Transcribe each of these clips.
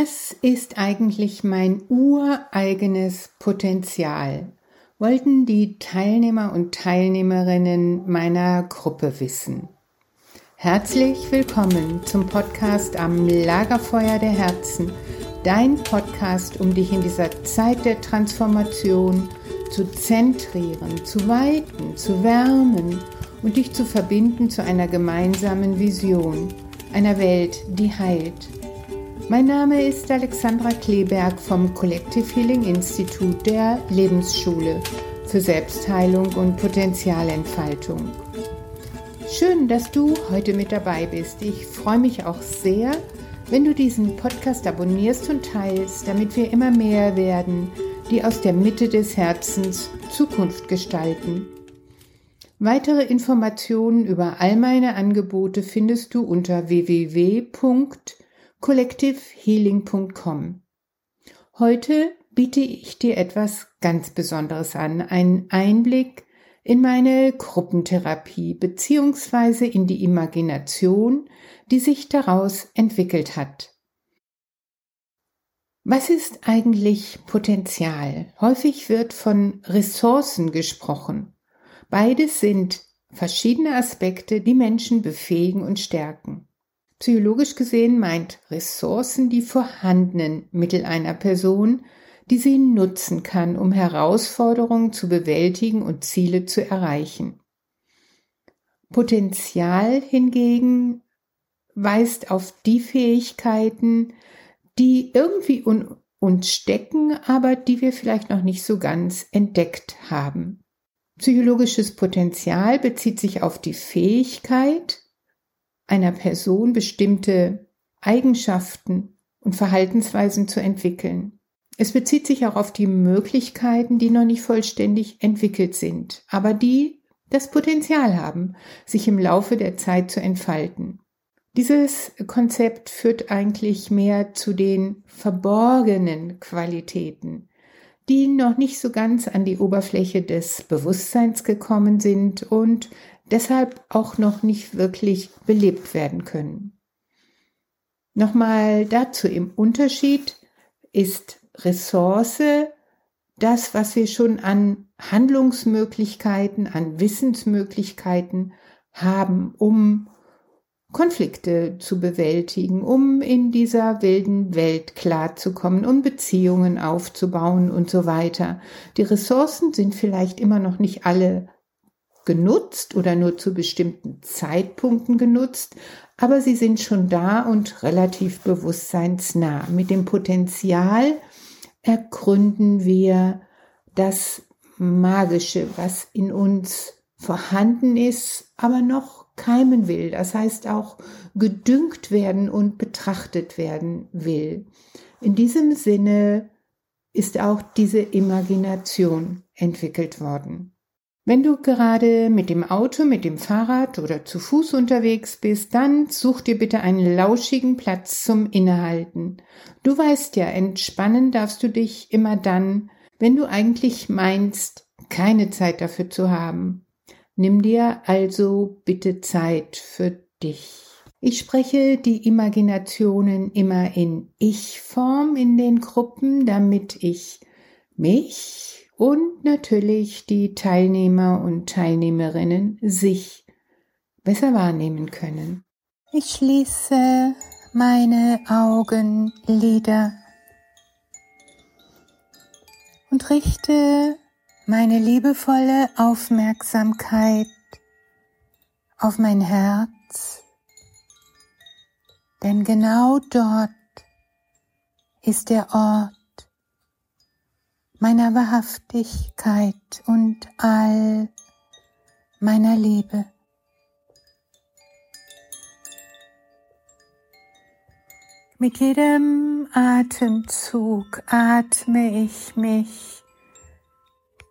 Was ist eigentlich mein ureigenes Potenzial? Wollten die Teilnehmer und Teilnehmerinnen meiner Gruppe wissen. Herzlich willkommen zum Podcast am Lagerfeuer der Herzen, dein Podcast, um dich in dieser Zeit der Transformation zu zentrieren, zu weiten, zu wärmen und dich zu verbinden zu einer gemeinsamen Vision, einer Welt, die heilt mein Name ist Alexandra Kleberg vom Collective Healing Institut der Lebensschule für Selbstheilung und Potenzialentfaltung. Schön, dass du heute mit dabei bist. Ich freue mich auch sehr, wenn du diesen Podcast abonnierst und teilst, damit wir immer mehr werden, die aus der Mitte des Herzens Zukunft gestalten. Weitere Informationen über all meine Angebote findest du unter www collectivehealing.com. Heute biete ich dir etwas ganz Besonderes an, einen Einblick in meine Gruppentherapie beziehungsweise in die Imagination, die sich daraus entwickelt hat. Was ist eigentlich Potenzial? Häufig wird von Ressourcen gesprochen. Beides sind verschiedene Aspekte, die Menschen befähigen und stärken. Psychologisch gesehen meint Ressourcen die vorhandenen Mittel einer Person, die sie nutzen kann, um Herausforderungen zu bewältigen und Ziele zu erreichen. Potenzial hingegen weist auf die Fähigkeiten, die irgendwie in uns stecken, aber die wir vielleicht noch nicht so ganz entdeckt haben. Psychologisches Potenzial bezieht sich auf die Fähigkeit, einer Person bestimmte Eigenschaften und Verhaltensweisen zu entwickeln. Es bezieht sich auch auf die Möglichkeiten, die noch nicht vollständig entwickelt sind, aber die das Potenzial haben, sich im Laufe der Zeit zu entfalten. Dieses Konzept führt eigentlich mehr zu den verborgenen Qualitäten, die noch nicht so ganz an die Oberfläche des Bewusstseins gekommen sind und deshalb auch noch nicht wirklich belebt werden können. Nochmal dazu im Unterschied ist Ressource das, was wir schon an Handlungsmöglichkeiten, an Wissensmöglichkeiten haben, um Konflikte zu bewältigen, um in dieser wilden Welt klarzukommen, um Beziehungen aufzubauen und so weiter. Die Ressourcen sind vielleicht immer noch nicht alle genutzt oder nur zu bestimmten Zeitpunkten genutzt, aber sie sind schon da und relativ bewusstseinsnah. Mit dem Potenzial ergründen wir das Magische, was in uns vorhanden ist, aber noch keimen will. Das heißt auch gedüngt werden und betrachtet werden will. In diesem Sinne ist auch diese Imagination entwickelt worden. Wenn du gerade mit dem Auto, mit dem Fahrrad oder zu Fuß unterwegs bist, dann such dir bitte einen lauschigen Platz zum Innehalten. Du weißt ja, entspannen darfst du dich immer dann, wenn du eigentlich meinst, keine Zeit dafür zu haben. Nimm dir also bitte Zeit für dich. Ich spreche die Imaginationen immer in Ich-Form in den Gruppen, damit ich mich und natürlich die Teilnehmer und Teilnehmerinnen sich besser wahrnehmen können. Ich schließe meine Augenlider und richte meine liebevolle Aufmerksamkeit auf mein Herz, denn genau dort ist der Ort, meiner Wahrhaftigkeit und all meiner Liebe. Mit jedem Atemzug atme ich mich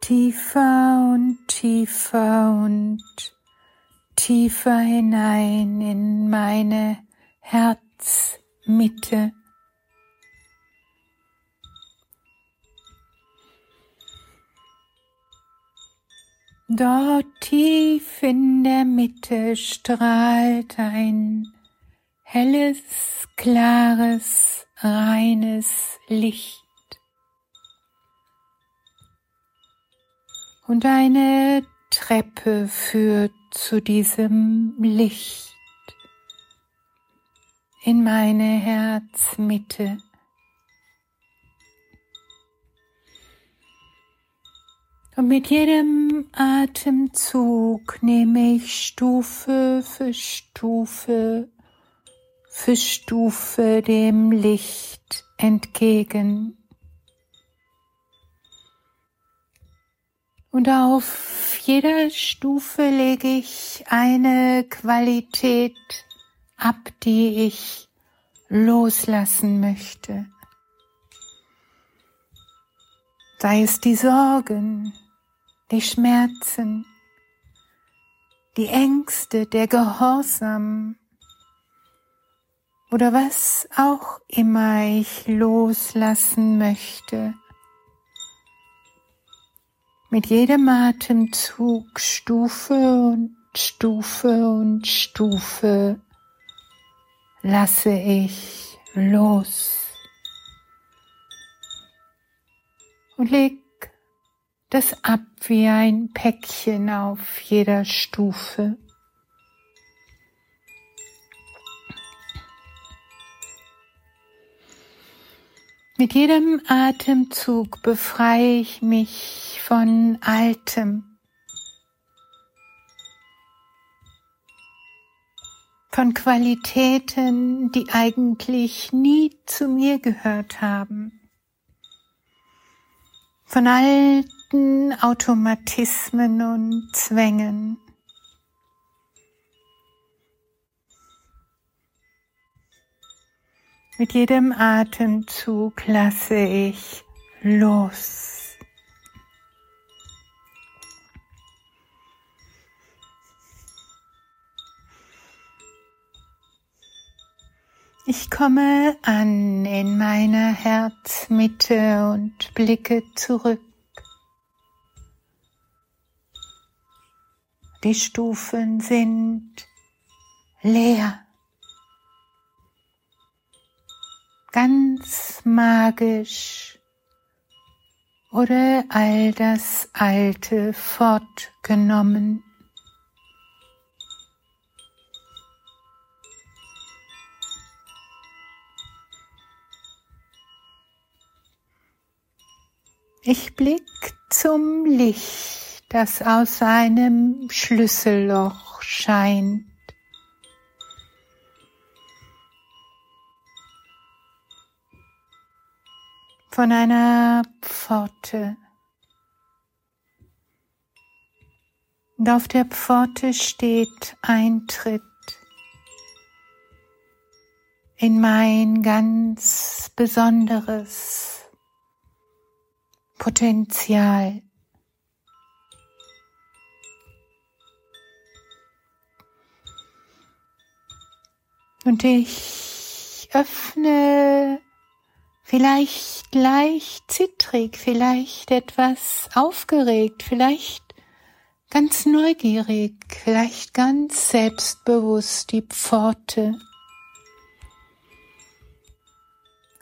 tiefer und tiefer und tiefer hinein in meine Herzmitte. Dort tief in der Mitte strahlt ein helles, klares reines Licht. Und eine Treppe führt zu diesem Licht in meine Herzmitte. Und mit jedem Atemzug nehme ich Stufe für Stufe für Stufe dem Licht entgegen. Und auf jeder Stufe lege ich eine Qualität ab, die ich loslassen möchte. Sei es die Sorgen, die Schmerzen, die Ängste, der Gehorsam oder was auch immer ich loslassen möchte. Mit jedem Atemzug Stufe und Stufe und Stufe lasse ich los und leg das ab wie ein Päckchen auf jeder Stufe. Mit jedem Atemzug befreie ich mich von Altem, von Qualitäten, die eigentlich nie zu mir gehört haben, von alten Automatismen und Zwängen. Mit jedem Atemzug lasse ich los. Ich komme an in meiner Herzmitte und blicke zurück. Die Stufen sind leer. ganz magisch oder all das Alte fortgenommen. Ich blick zum Licht, das aus einem Schlüsselloch scheint. von einer Pforte. Und auf der Pforte steht Eintritt in mein ganz besonderes Potenzial. Und ich öffne vielleicht leicht zittrig, vielleicht etwas aufgeregt, vielleicht ganz neugierig, vielleicht ganz selbstbewusst die Pforte.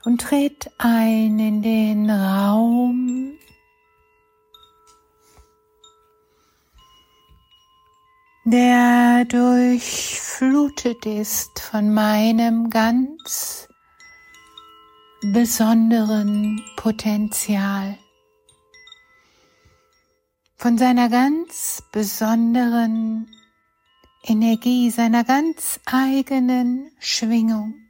Und tritt ein in den Raum, der durchflutet ist von meinem ganz besonderen Potenzial, von seiner ganz besonderen Energie, seiner ganz eigenen Schwingung.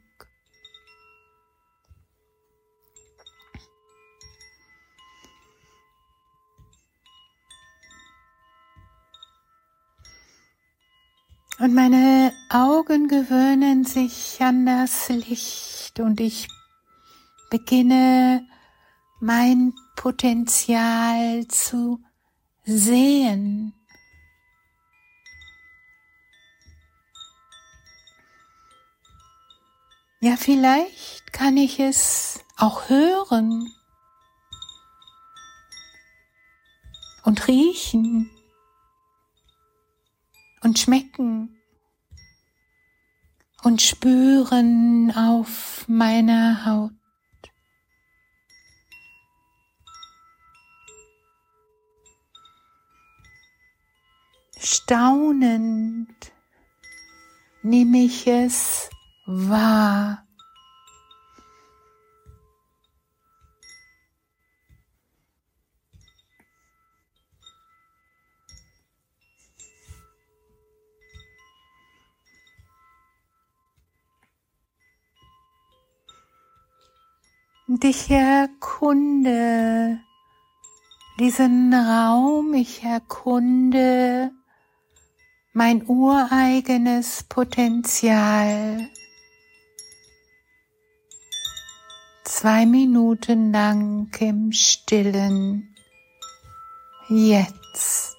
Und meine Augen gewöhnen sich an das Licht und ich beginne mein Potenzial zu sehen. Ja, vielleicht kann ich es auch hören und riechen und schmecken und spüren auf meiner Haut. Staunend nehme ich es wahr. Und ich erkunde diesen Raum, ich erkunde mein ureigenes Potenzial. Zwei Minuten lang im Stillen. Jetzt.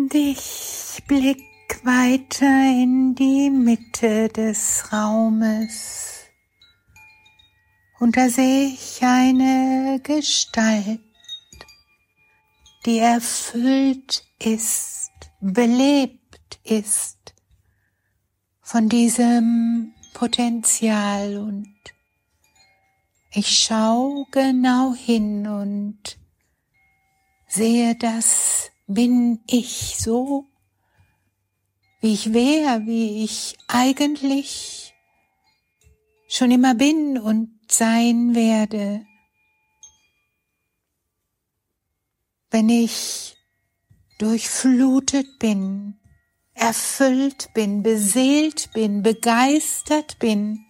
Und ich blick weiter in die Mitte des Raumes. Und da sehe ich eine Gestalt, die erfüllt ist, belebt ist von diesem Potenzial und ich schaue genau hin und sehe das bin ich so, wie ich wäre, wie ich eigentlich schon immer bin und sein werde. Wenn ich durchflutet bin, erfüllt bin, beseelt bin, begeistert bin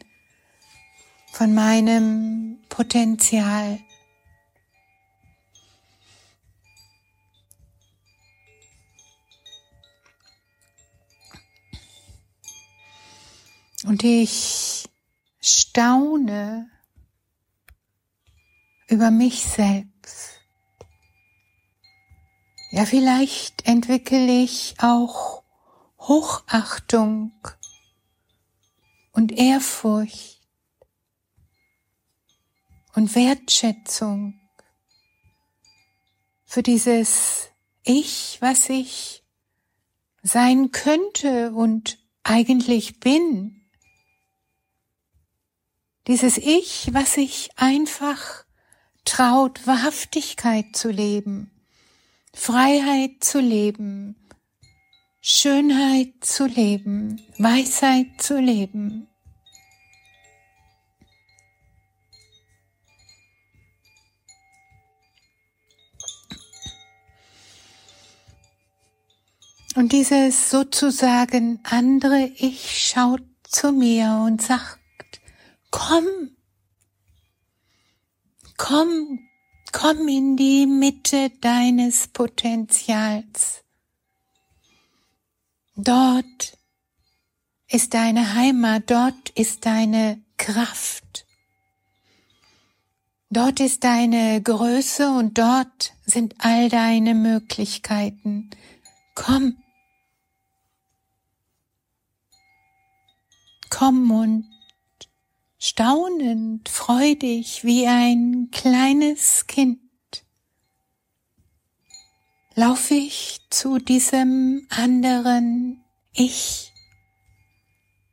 von meinem Potenzial. Und ich staune über mich selbst. Ja, vielleicht entwickle ich auch Hochachtung und Ehrfurcht und Wertschätzung für dieses Ich, was ich sein könnte und eigentlich bin dieses Ich, was sich einfach traut, Wahrhaftigkeit zu leben, Freiheit zu leben, Schönheit zu leben, Weisheit zu leben. Und dieses sozusagen andere Ich schaut zu mir und sagt, komm, komm, komm in die Mitte deines Potenzials. Dort ist deine Heimat, dort ist deine Kraft. Dort ist deine Größe und dort sind all deine Möglichkeiten. Komm. Komm und staunend, freudig wie ein kleines Kind. Lauf ich zu diesem anderen Ich,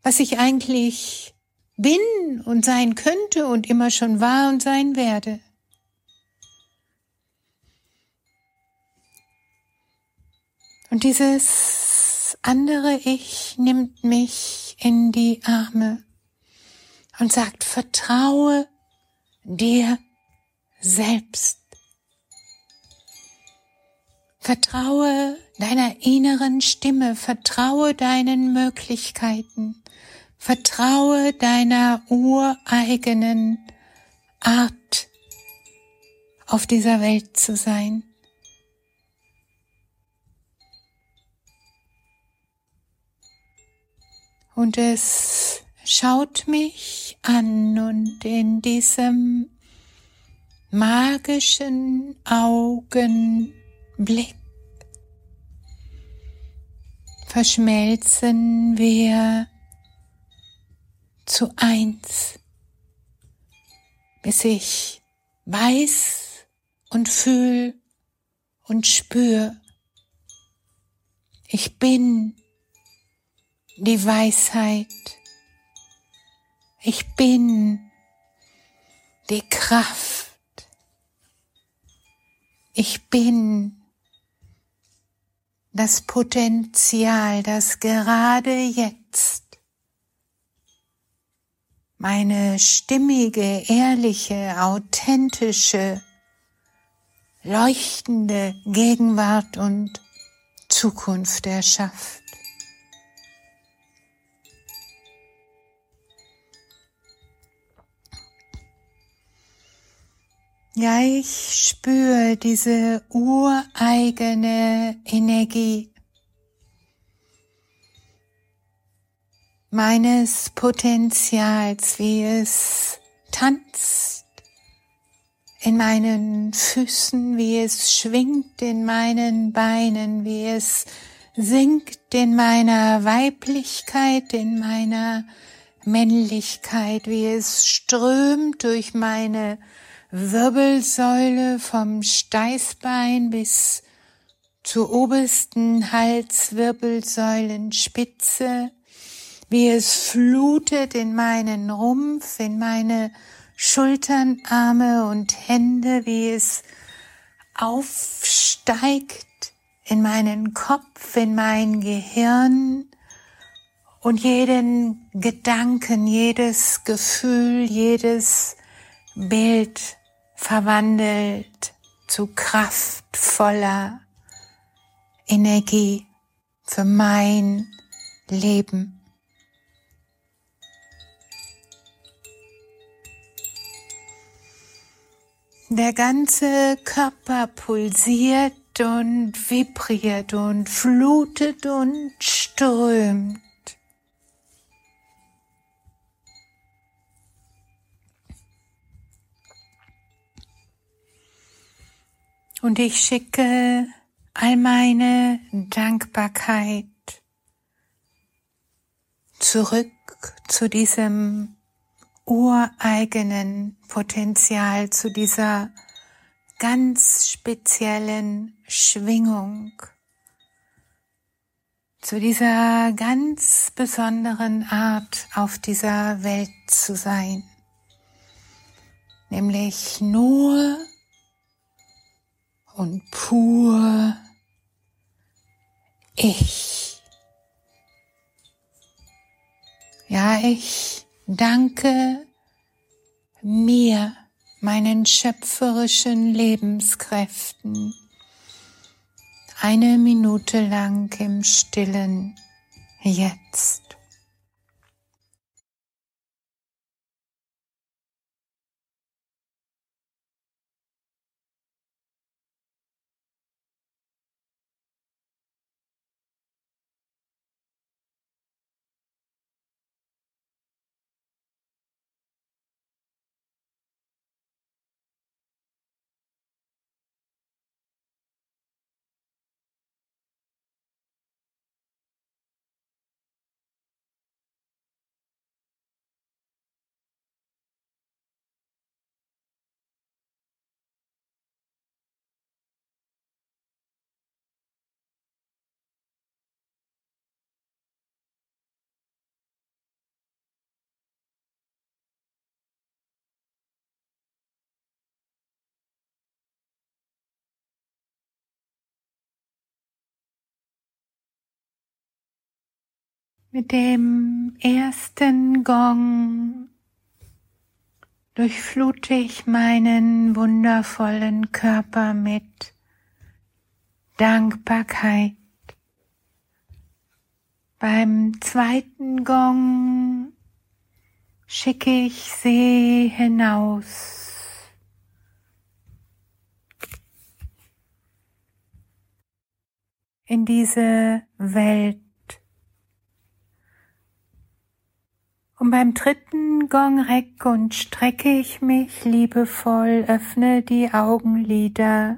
was ich eigentlich bin und sein könnte und immer schon war und sein werde. Und dieses andere Ich nimmt mich in die Arme und sagt, vertraue dir selbst. Vertraue deiner inneren Stimme, vertraue deinen Möglichkeiten, vertraue deiner ureigenen Art, auf dieser Welt zu sein. Und es schaut mich an und in diesem magischen Augenblick verschmelzen wir zu eins, bis ich weiß und fühl und spür, ich bin die Weisheit ich bin die Kraft. Ich bin das Potenzial, das gerade jetzt meine stimmige, ehrliche, authentische, leuchtende Gegenwart und Zukunft erschafft. Ja, ich spüre diese ureigene Energie. Meines Potenzials, wie es tanzt in meinen Füßen, wie es schwingt in meinen Beinen, wie es singt in meiner Weiblichkeit, in meiner Männlichkeit, wie es strömt durch meine Wirbelsäule vom Steißbein bis zur obersten Halswirbelsäulenspitze, wie es flutet in meinen Rumpf, in meine Schultern, Arme und Hände, wie es aufsteigt in meinen Kopf, in mein Gehirn und jeden Gedanken, jedes Gefühl, jedes Bild verwandelt zu kraftvoller Energie für mein Leben. Der ganze Körper pulsiert und vibriert und flutet und strömt. Und ich schicke all meine Dankbarkeit zurück zu diesem ureigenen Potenzial, zu dieser ganz speziellen Schwingung, zu dieser ganz besonderen Art auf dieser Welt zu sein, nämlich nur und pur ich. Ja, ich danke mir, meinen schöpferischen Lebenskräften, eine Minute lang im stillen Jetzt. Mit dem ersten Gong durchflute ich meinen wundervollen Körper mit Dankbarkeit. Beim zweiten Gong schicke ich sie hinaus. In diese Welt Und beim dritten Gong reck und strecke ich mich liebevoll, öffne die Augenlider